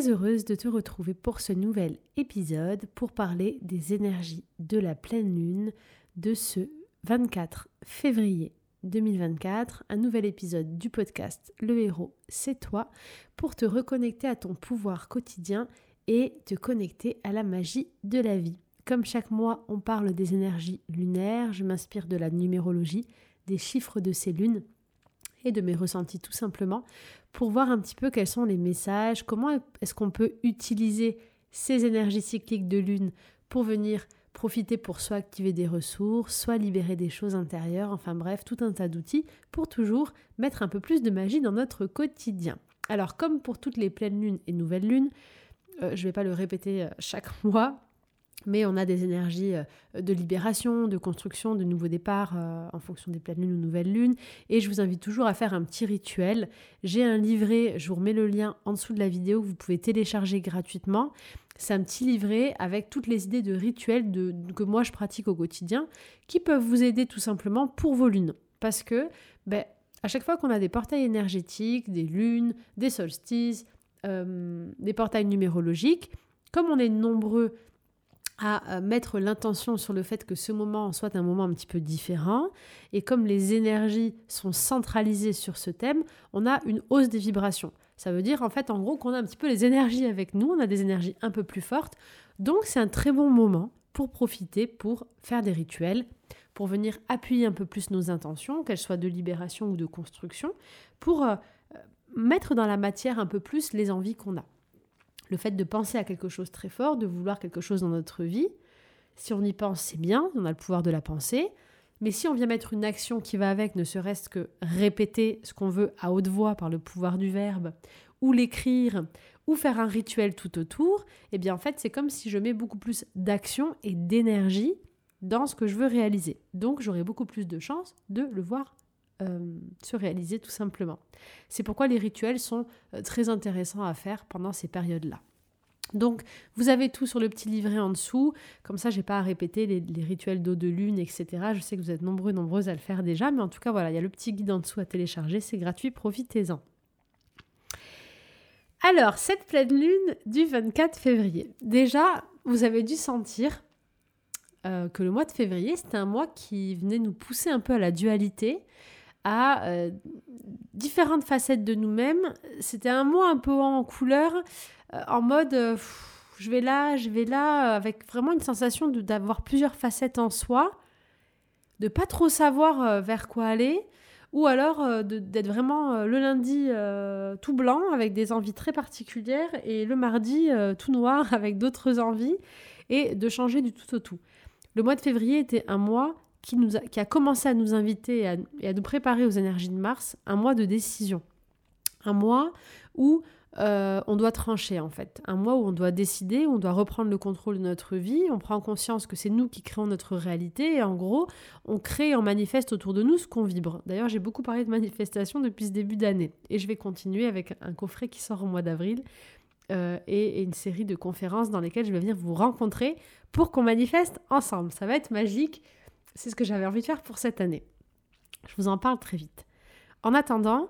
heureuse de te retrouver pour ce nouvel épisode pour parler des énergies de la pleine lune de ce 24 février 2024, un nouvel épisode du podcast Le héros, c'est toi, pour te reconnecter à ton pouvoir quotidien et te connecter à la magie de la vie. Comme chaque mois, on parle des énergies lunaires, je m'inspire de la numérologie, des chiffres de ces lunes et de mes ressentis tout simplement pour voir un petit peu quels sont les messages, comment est-ce qu'on peut utiliser ces énergies cycliques de lune pour venir profiter pour soit activer des ressources, soit libérer des choses intérieures, enfin bref, tout un tas d'outils pour toujours mettre un peu plus de magie dans notre quotidien. Alors comme pour toutes les pleines lunes et nouvelles lunes, euh, je ne vais pas le répéter euh, chaque mois, mais on a des énergies euh, de libération, de construction, de nouveaux départs euh, en fonction des pleines lunes ou nouvelles lunes. Et je vous invite toujours à faire un petit rituel. J'ai un livret, je vous remets le lien en dessous de la vidéo que vous pouvez télécharger gratuitement. C'est un petit livret avec toutes les idées de rituels que moi je pratique au quotidien qui peuvent vous aider tout simplement pour vos lunes. Parce que ben, à chaque fois qu'on a des portails énergétiques, des lunes, des solstices, euh, des portails numérologiques, comme on est nombreux à euh, mettre l'intention sur le fait que ce moment soit un moment un petit peu différent. Et comme les énergies sont centralisées sur ce thème, on a une hausse des vibrations. Ça veut dire en fait en gros qu'on a un petit peu les énergies avec nous, on a des énergies un peu plus fortes. Donc c'est un très bon moment pour profiter, pour faire des rituels, pour venir appuyer un peu plus nos intentions, qu'elles soient de libération ou de construction, pour euh, mettre dans la matière un peu plus les envies qu'on a le fait de penser à quelque chose très fort, de vouloir quelque chose dans notre vie. Si on y pense, c'est bien, on a le pouvoir de la pensée. Mais si on vient mettre une action qui va avec, ne serait-ce que répéter ce qu'on veut à haute voix par le pouvoir du verbe, ou l'écrire, ou faire un rituel tout autour, eh bien en fait c'est comme si je mets beaucoup plus d'action et d'énergie dans ce que je veux réaliser. Donc j'aurai beaucoup plus de chances de le voir euh, se réaliser tout simplement. C'est pourquoi les rituels sont euh, très intéressants à faire pendant ces périodes-là. Donc, vous avez tout sur le petit livret en dessous. Comme ça, j'ai pas à répéter les, rituels d'eau de lune, etc. Je sais que vous êtes nombreux, nombreuses à le faire déjà, mais en tout cas, voilà, il y a le petit guide en dessous à télécharger. C'est gratuit, profitez-en. Alors, cette pleine lune du 24 février. Déjà, vous avez dû sentir euh, que le mois de février, c'était un mois qui venait nous pousser un peu à la dualité, à euh, différentes facettes de nous-mêmes. C'était un mois un peu en couleur, euh, en mode euh, je vais là, je vais là, avec vraiment une sensation d'avoir plusieurs facettes en soi, de pas trop savoir vers quoi aller, ou alors d'être vraiment le lundi tout blanc avec des envies très particulières et le mardi tout noir avec d'autres envies, et de changer du tout au tout. Le mois de février était un mois qui, a, commencé à nous inviter et à, nous préparer aux énergies de Mars, un mois de décision. Un mois où euh, on doit trancher en fait. Un mois où on doit décider, où on doit reprendre le contrôle de notre vie, on prend conscience que c'est nous qui créons notre réalité et en gros, on crée et on manifeste autour de nous ce qu'on vibre. D'ailleurs, j'ai beaucoup parlé de manifestation depuis ce début d'année et je vais continuer avec un coffret qui sort au mois d'avril euh, et, une série de conférences dans lesquelles je vais venir vous rencontrer pour qu'on manifeste ensemble. Ça va être magique. C'est ce que j'avais envie de faire pour cette année. Je vous en parle très vite. En attendant,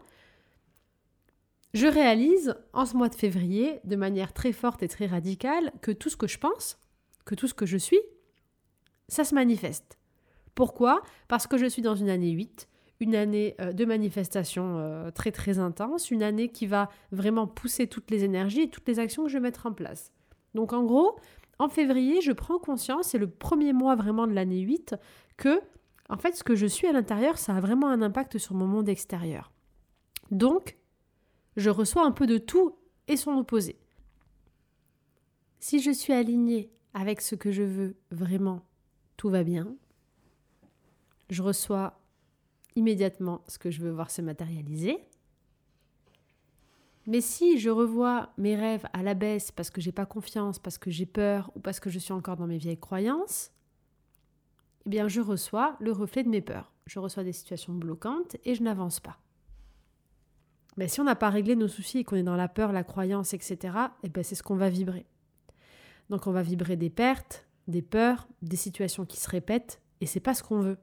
je réalise en ce mois de février, de manière très forte et très radicale, que tout ce que je pense, que tout ce que je suis, ça se manifeste. Pourquoi? Parce que je suis dans une année 8, une année euh, de manifestation euh, très très intense, une année qui va vraiment pousser toutes les énergies et toutes les actions que je vais mettre en place. Donc en gros, en février, je prends conscience, c'est le premier mois vraiment de l'année 8, que, en fait, ce que je suis à l'intérieur, ça a vraiment un impact sur mon monde extérieur. Donc, je reçois un peu de tout et son opposé. Si je suis alignée avec ce que je veux vraiment, tout va bien. Je reçois immédiatement ce que je veux voir se matérialiser. Mais si je revois mes rêves à la baisse parce que j'ai pas confiance, parce que j'ai peur ou parce que je suis encore dans mes vieilles croyances, eh bien je reçois le reflet de mes peurs. Je reçois des situations bloquantes et je n'avance pas. Mais si on n'a pas réglé nos soucis et qu'on est dans la peur, la croyance, etc., eh bien c'est ce qu'on va vibrer. Donc on va vibrer des pertes, des peurs, des situations qui se répètent, et c'est pas ce qu'on veut.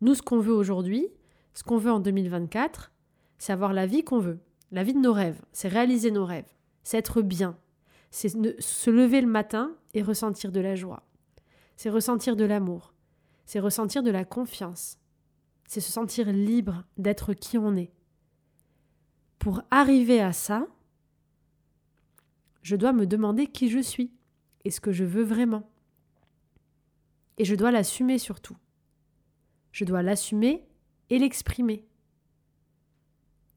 Nous, ce qu'on veut aujourd'hui, ce qu'on veut en 2024, c'est avoir la vie qu'on veut, la vie de nos rêves, c'est réaliser nos rêves. c'est être bien, c'est se lever le matin et ressentir de la joie, c'est ressentir de l'amour, c'est ressentir de la confiance, c'est se sentir libre d'être qui on est. Pour arriver à ça, je dois me demander qui je suis et ce que je veux vraiment. Et je dois l'assumer surtout. Je dois l'assumer et l'exprimer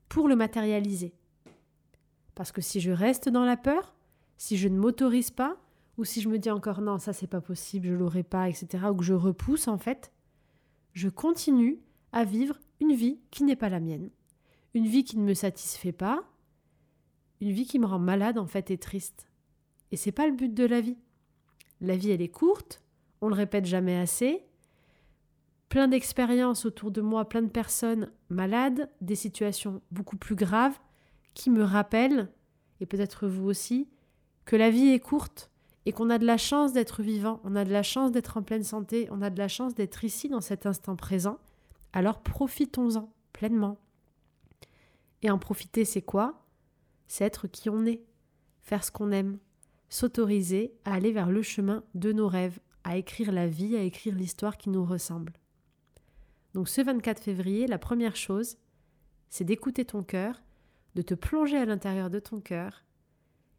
pour le matérialiser. Parce que si je reste dans la peur, si je ne m'autorise pas, ou si je me dis encore non, ça c'est pas possible, je l'aurai pas, etc., ou que je repousse en fait, je continue à vivre une vie qui n'est pas la mienne. Une vie qui ne me satisfait pas, une vie qui me rend malade en fait et triste. Et c'est pas le but de la vie. La vie elle est courte, on le répète jamais assez. Plein d'expériences autour de moi, plein de personnes malades, des situations beaucoup plus graves qui me rappellent, et peut-être vous aussi, que la vie est courte et qu'on a de la chance d'être vivant, on a de la chance d'être en pleine santé, on a de la chance d'être ici dans cet instant présent. Alors profitons-en pleinement. Et en profiter, c'est quoi? C'est être qui on est, faire ce qu'on aime, s'autoriser à aller vers le chemin de nos rêves, à écrire la vie, à écrire l'histoire qui nous ressemble. Donc ce 24 février, la première chose, c'est d'écouter ton cœur, de te plonger à l'intérieur de ton cœur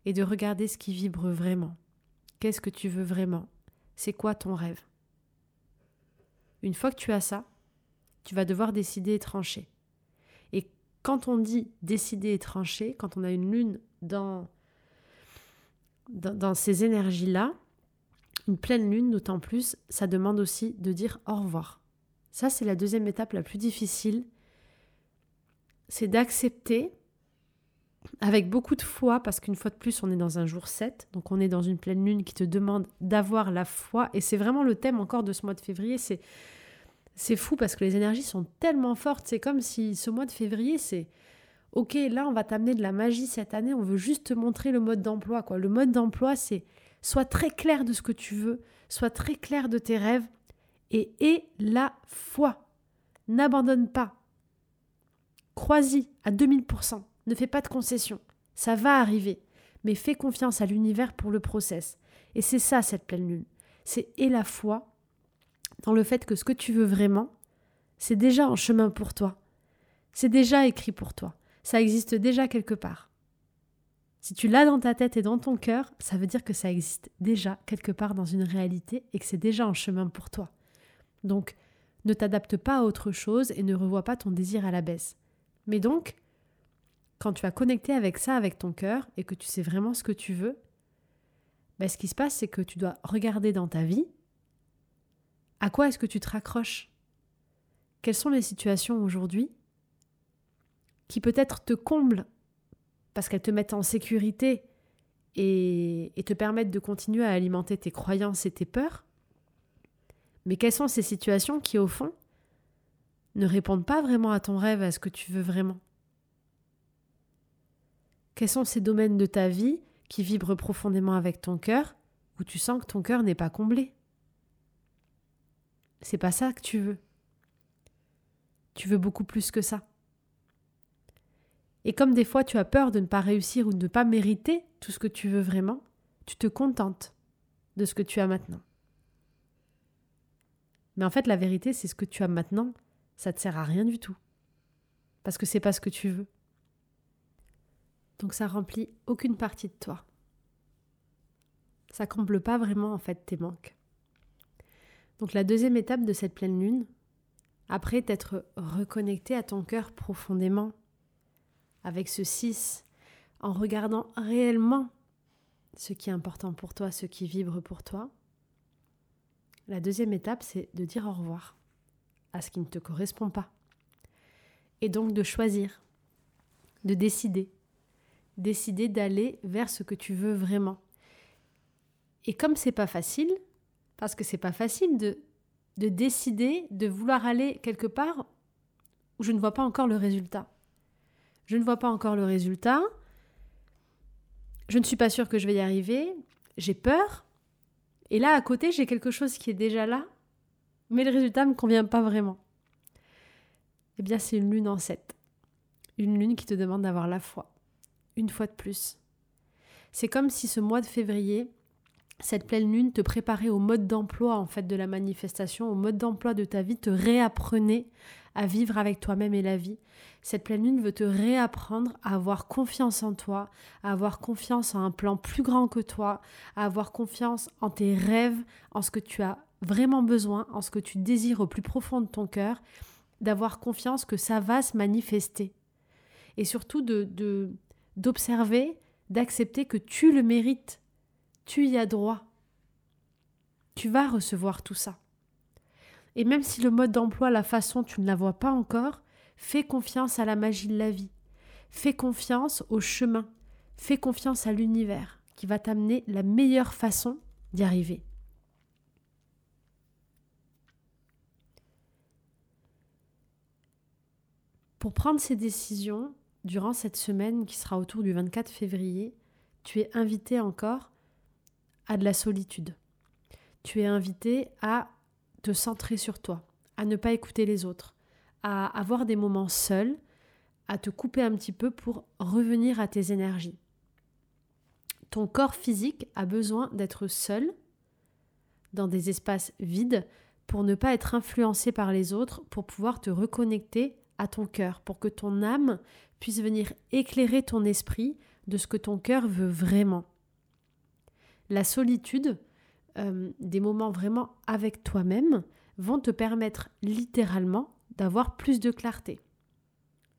et de regarder ce qui vibre vraiment. Qu'est-ce que tu veux vraiment? C'est quoi ton rêve? Une fois que tu as ça, tu vas devoir décider et trancher. Et quand on dit décider et trancher, quand on a une lune dans, dans, ces énergies-là, une pleine lune d'autant plus, ça demande aussi de dire au revoir. Ça, c'est la deuxième étape la plus difficile. C'est d'accepter avec beaucoup de foi, parce qu'une fois de plus, on est dans un jour 7, donc on est dans une pleine lune qui te demande d'avoir la foi, et c'est vraiment le thème encore de ce mois de février, c'est fou parce que les énergies sont tellement fortes, c'est comme si ce mois de février, c'est OK, là on va t'amener de la magie cette année, on veut juste te montrer le mode d'emploi quoi. Le mode d'emploi, c'est Sois très clair de ce que tu veux, sois très clair de tes rêves et la foi. N'abandonne pas. Crois-y à 2000%. Ne fais pas de concessions. Ça va arriver. Mais fais confiance à l'univers pour le process. Et c'est ça cette pleine lune. C'est et la foi dans le fait que ce que tu veux vraiment, c'est déjà en chemin pour toi. C'est déjà écrit pour toi. Ça existe déjà quelque part. Si tu l'as dans ta tête et dans ton cœur, ça veut dire que ça existe déjà quelque part dans une réalité et que c'est déjà en chemin pour toi. Donc, ne t'adapte pas à autre chose et ne revois pas ton désir à la baisse. Mais donc, quand tu as connecté avec ça, avec ton cœur, et que tu sais vraiment ce que tu veux, ben, ce qui se passe, c'est que tu dois regarder dans ta vie à quoi est-ce que tu te raccroches? Quelles sont les situations aujourd'hui qui peut-être te comblent parce qu'elles te mettent en sécurité et, te permettent de continuer à alimenter tes croyances et tes peurs? Mais quelles sont ces situations qui, au fond, ne répondent pas vraiment à ton rêve, à ce que tu veux vraiment? Quels sont ces domaines de ta vie qui vibrent profondément avec ton cœur, où tu sens que ton cœur n'est pas comblé? C'est pas ça que tu veux. Tu veux beaucoup plus que ça. Et comme des fois tu as peur de ne pas réussir ou de ne pas mériter tout ce que tu veux vraiment, tu te contentes de ce que tu as maintenant. Mais en fait, la vérité, c'est ce que tu as maintenant, ça te sert à rien du tout. Parce que c'est pas ce que tu veux. Donc ça remplit aucune partie de toi. Ça comble pas vraiment en fait tes manques. Donc la deuxième étape de cette pleine lune, après t'être reconnecté à ton cœur profondément avec ce 6 en regardant réellement ce qui est important pour toi, ce qui vibre pour toi. La deuxième étape, c'est de dire au revoir à ce qui ne te correspond pas. Et donc de choisir, de décider, décider d'aller vers ce que tu veux vraiment. Et comme c'est pas facile, parce que c'est pas facile de, de décider de vouloir aller quelque part où je ne vois pas encore le résultat je ne vois pas encore le résultat, je ne suis pas sûre que je vais y arriver, j'ai peur, et là à côté j'ai quelque chose qui est déjà là, mais le résultat ne me convient pas vraiment. Eh bien c'est une lune en 7. Une lune qui te demande d'avoir la foi, une fois de plus. C'est comme si ce mois de février, cette pleine lune te préparait au mode d'emploi en fait de la manifestation, au mode d'emploi de ta vie, te réapprenait à vivre avec toi-même et la vie. Cette pleine lune veut te réapprendre à avoir confiance en toi, à avoir confiance en un plan plus grand que toi, à avoir confiance en tes rêves, en ce que tu as vraiment besoin, en ce que tu désires au plus profond de ton cœur, d'avoir confiance que ça va se manifester. Et surtout de d'observer, d'accepter que tu le mérites tu y as droit. Tu vas recevoir tout ça. Et même si le mode d'emploi, la façon, tu ne la vois pas encore, fais confiance à la magie de la vie. Fais confiance au chemin. Fais confiance à l'univers qui va t'amener la meilleure façon d'y arriver. Pour prendre ces décisions, durant cette semaine qui sera autour du 24 février, tu es invité encore à de la solitude. Tu es invité à te centrer sur toi, à ne pas écouter les autres, à avoir des moments seuls, à te couper un petit peu pour revenir à tes énergies. Ton corps physique a besoin d'être seul dans des espaces vides pour ne pas être influencé par les autres, pour pouvoir te reconnecter à ton cœur, pour que ton âme puisse venir éclairer ton esprit de ce que ton cœur veut vraiment la solitude, euh, des moments vraiment avec toi-même, vont te permettre littéralement d'avoir plus de clarté,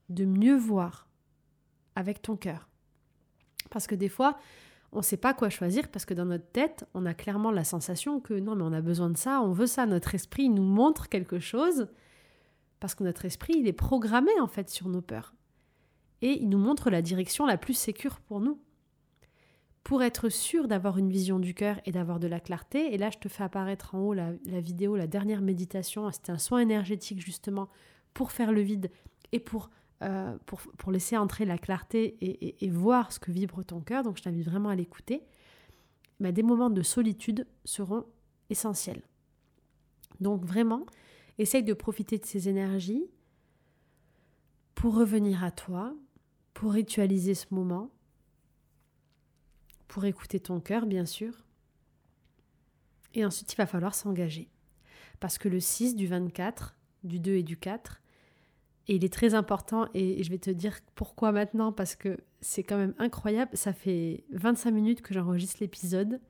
de mieux voir avec ton cœur. Parce que des fois, on ne sait pas quoi choisir parce que dans notre tête, on a clairement la sensation que non, mais on a besoin de ça, on veut ça. Notre esprit nous montre quelque chose parce que notre esprit, est programmé en fait sur nos peurs. Et il nous montre la direction la plus sécure pour nous pour être sûr d'avoir une vision du cœur et d'avoir de la clarté. Et là, je te fais apparaître en haut la, vidéo, la dernière méditation. C'était un soin énergétique justement pour faire le vide et pour, euh, laisser entrer la clarté et, voir ce que vibre ton cœur. Donc, je t'invite vraiment à l'écouter. Mais des moments de solitude seront essentiels. Donc, vraiment, essaye de profiter de ces énergies pour revenir à toi, pour ritualiser ce moment pour écouter ton cœur, bien sûr. Et ensuite, il va falloir s'engager. Parce que le 6 du 24, du 2 et du 4, et il est très important, et je vais te dire pourquoi maintenant, parce que c'est quand même incroyable. Ça fait 25 minutes que j'enregistre l'épisode.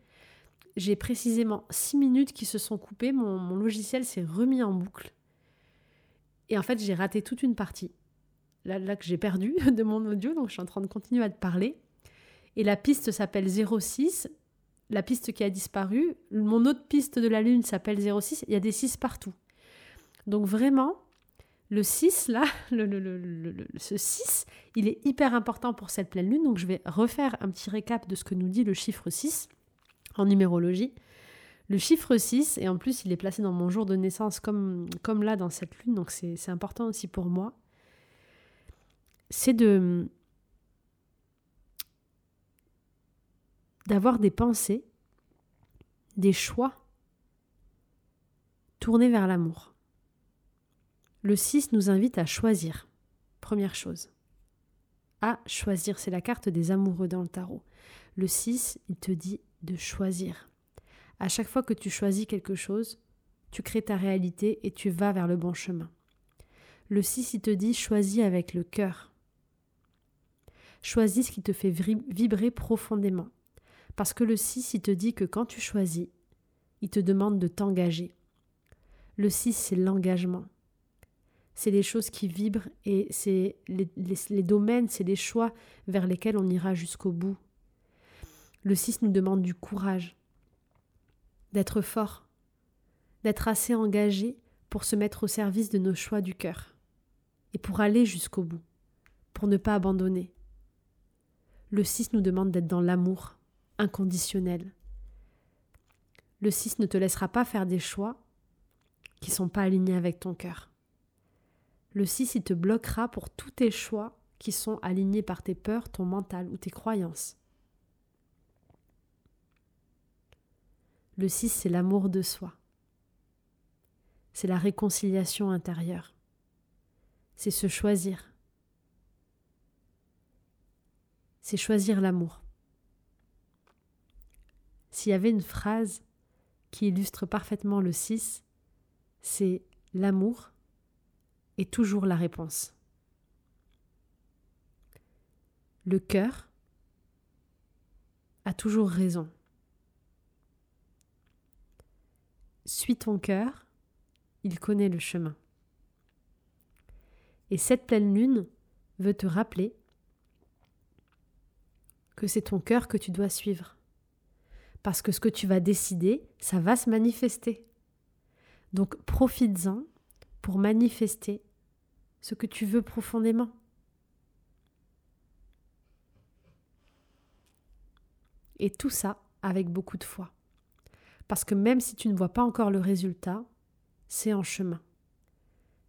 J'ai précisément 6 minutes qui se sont coupées. Mon, mon logiciel s'est remis en boucle. Et en fait, j'ai raté toute une partie. Là, là que j'ai perdu de mon audio, donc je suis en train de continuer à te parler et la piste s'appelle 06. La piste qui a disparu, mon autre piste de la Lune s'appelle 06. Il y a des 6 partout. Donc vraiment, le 6, là, ce 6, il est hyper important pour cette pleine Lune. Donc je vais refaire un petit récap de ce que nous dit le chiffre 6 en numérologie. Le chiffre 6, et en plus il est placé dans mon jour de naissance comme, comme là dans cette lune, donc c'est important aussi pour moi, c'est de, d'avoir des pensées, des choix tournés vers l'amour. Le 6 nous invite à choisir. Première chose. À choisir, c'est la carte des amoureux dans le tarot. Le 6, il te dit de choisir. À chaque fois que tu choisis quelque chose, tu crées ta réalité et tu vas vers le bon chemin. Le 6, il te dit choisis avec le cœur. Choisis ce qui te fait vibrer profondément. Parce que le 6, il te dit que quand tu choisis, il te demande de t'engager. Le 6, c'est l'engagement. C'est les choses qui vibrent et c'est les, domaines, c'est les choix vers lesquels on ira jusqu'au bout. Le 6 nous demande du courage, d'être fort, d'être assez engagé pour se mettre au service de nos choix du cœur et pour aller jusqu'au bout, pour ne pas abandonner. Le 6 nous demande d'être dans l'amour, inconditionnel. Le 6 ne te laissera pas faire des choix qui ne sont pas alignés avec ton cœur. Le 6, il te bloquera pour tous tes choix qui sont alignés par tes peurs, ton mental ou tes croyances. Le 6, c'est l'amour de soi. C'est la réconciliation intérieure. C'est se choisir. C'est choisir l'amour. S'il y avait une phrase qui illustre parfaitement le 6, c'est l'amour est toujours la réponse. Le cœur a toujours raison. Suis ton cœur, il connaît le chemin. Et cette pleine lune veut te rappeler que c'est ton cœur que tu dois suivre. Parce que ce que tu vas décider, ça va se manifester. Donc profites-en pour manifester ce que tu veux profondément. Et tout ça avec beaucoup de foi. Parce que même si tu ne vois pas encore le résultat, c'est en chemin.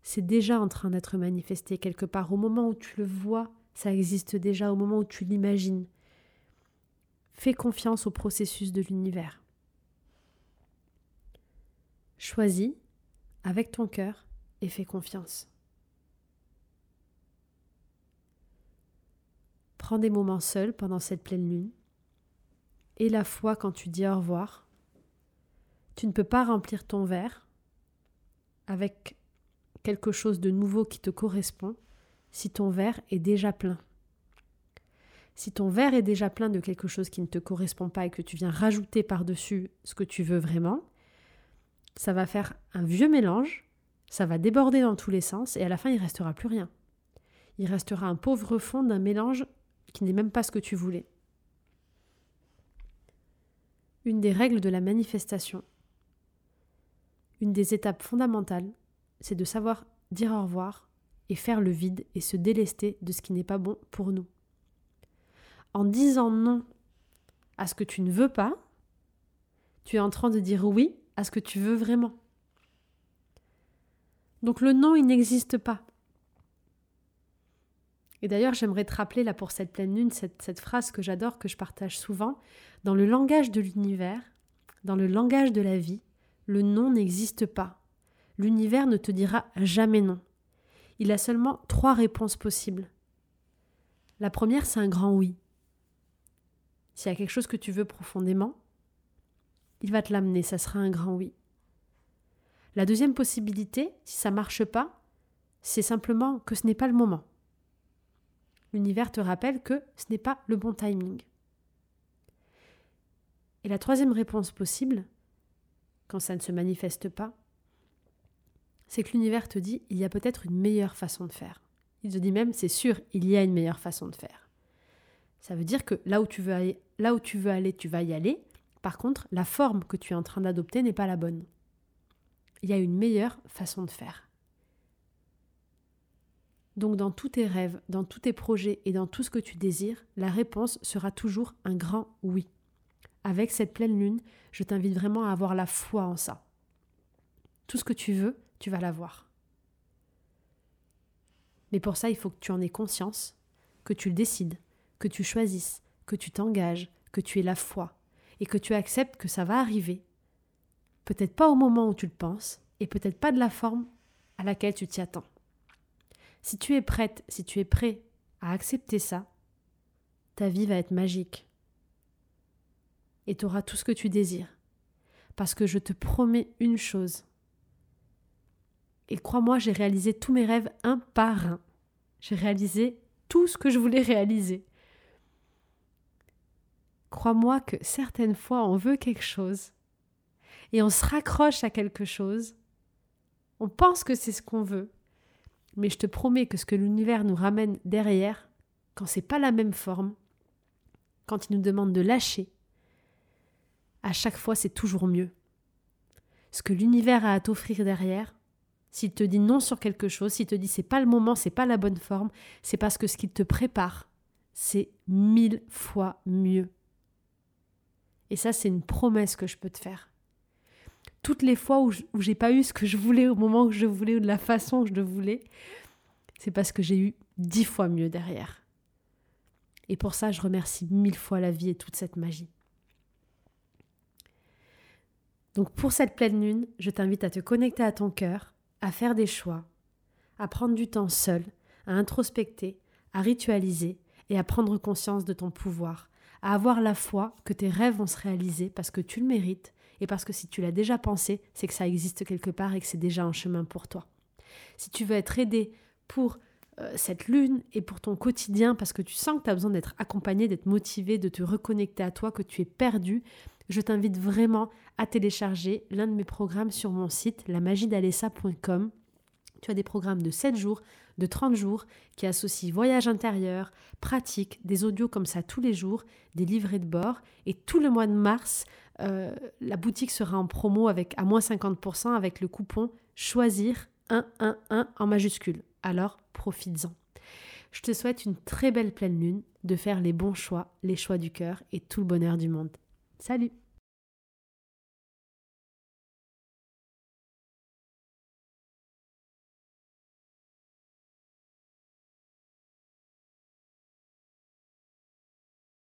C'est déjà en train d'être manifesté quelque part. Au moment où tu le vois, ça existe déjà. Au moment où tu l'imagines, Fais confiance au processus de l'univers. Choisis avec ton cœur et fais confiance. Prends des moments seuls pendant cette pleine lune et la foi quand tu dis au revoir. Tu ne peux pas remplir ton verre avec quelque chose de nouveau qui te correspond si ton verre est déjà plein. Si ton verre est déjà plein de quelque chose qui ne te correspond pas et que tu viens rajouter par-dessus ce que tu veux vraiment, ça va faire un vieux mélange, ça va déborder dans tous les sens et à la fin il ne restera plus rien. Il restera un pauvre fond d'un mélange qui n'est même pas ce que tu voulais. Une des règles de la manifestation, une des étapes fondamentales, c'est de savoir dire au revoir et faire le vide et se délester de ce qui n'est pas bon pour nous en disant non à ce que tu ne veux pas, tu es en train de dire oui à ce que tu veux vraiment. Donc le non, il n'existe pas. Et d'ailleurs, j'aimerais te rappeler là pour cette pleine lune cette, phrase que j'adore, que je partage souvent. Dans le langage de l'univers, dans le langage de la vie, le non n'existe pas. L'univers ne te dira jamais non. Il a seulement trois réponses possibles. La première, c'est un grand oui. S'il y a quelque chose que tu veux profondément, il va te l'amener, ça sera un grand oui. La deuxième possibilité, si ça ne marche pas, c'est simplement que ce n'est pas le moment. L'univers te rappelle que ce n'est pas le bon timing. Et la troisième réponse possible, quand ça ne se manifeste pas, c'est que l'univers te dit il y a peut-être une meilleure façon de faire. Il te dit même c'est sûr, il y a une meilleure façon de faire. Ça veut dire que là où tu veux aller, là où tu veux aller, tu vas y aller. Par contre, la forme que tu es en train d'adopter n'est pas la bonne. Il y a une meilleure façon de faire. Donc dans tous tes rêves, dans tous tes projets et dans tout ce que tu désires, la réponse sera toujours un grand oui. Avec cette pleine lune, je t'invite vraiment à avoir la foi en ça. Tout ce que tu veux, tu vas l'avoir. Mais pour ça, il faut que tu en aies conscience, que tu le décides, que tu choisisses, que tu t'engages, que tu aies la foi, et que tu acceptes que ça va arriver. Peut-être pas au moment où tu le penses, et peut-être pas de la forme à laquelle tu t'y attends. Si tu es prête, si tu es prêt à accepter ça, ta vie va être magique. Et tu auras tout ce que tu désires. Parce que je te promets une chose. Et crois-moi, j'ai réalisé tous mes rêves un par un. J'ai réalisé tout ce que je voulais réaliser. Crois-moi que certaines fois on veut quelque chose et on se raccroche à quelque chose. On pense que c'est ce qu'on veut, mais je te promets que ce que l'univers nous ramène derrière, quand c'est pas la même forme, quand il nous demande de lâcher, à chaque fois c'est toujours mieux. Ce que l'univers a à t'offrir derrière, s'il te dit non sur quelque chose, s'il te dit c'est pas le moment, c'est pas la bonne forme, c'est parce que ce qu'il te prépare, c'est mille fois mieux. Et ça, c'est une promesse que je peux te faire. Toutes les fois où j'ai pas eu ce que je voulais au moment où je voulais ou de la façon que je le voulais, c'est parce que j'ai eu dix fois mieux derrière. Et pour ça, je remercie mille fois la vie et toute cette magie. Donc pour cette pleine lune, je t'invite à te connecter à ton cœur, à faire des choix, à prendre du temps seul, à introspecter, à ritualiser et à prendre conscience de ton pouvoir, à avoir la foi que tes rêves vont se réaliser parce que tu le mérites et parce que si tu l'as déjà pensé, c'est que ça existe quelque part et que c'est déjà un chemin pour toi. Si tu veux être aidé pour euh, cette lune et pour ton quotidien parce que tu sens que tu as besoin d'être accompagné, d'être motivé, de te reconnecter à toi, que tu es perdu, je t'invite vraiment à télécharger l'un de mes programmes sur mon site, lamagidalessa.com. Tu as des programmes de 7 jours, de 30 jours qui associent voyage intérieur, pratique, des audios comme ça tous les jours, des livrets de bord. Et tout le mois de mars, euh, la boutique sera en promo avec à moins 50% avec le coupon choisir 111 en majuscule. Alors profites-en. Je te souhaite une très belle pleine lune, de faire les bons choix, les choix du cœur et tout le bonheur du monde. Salut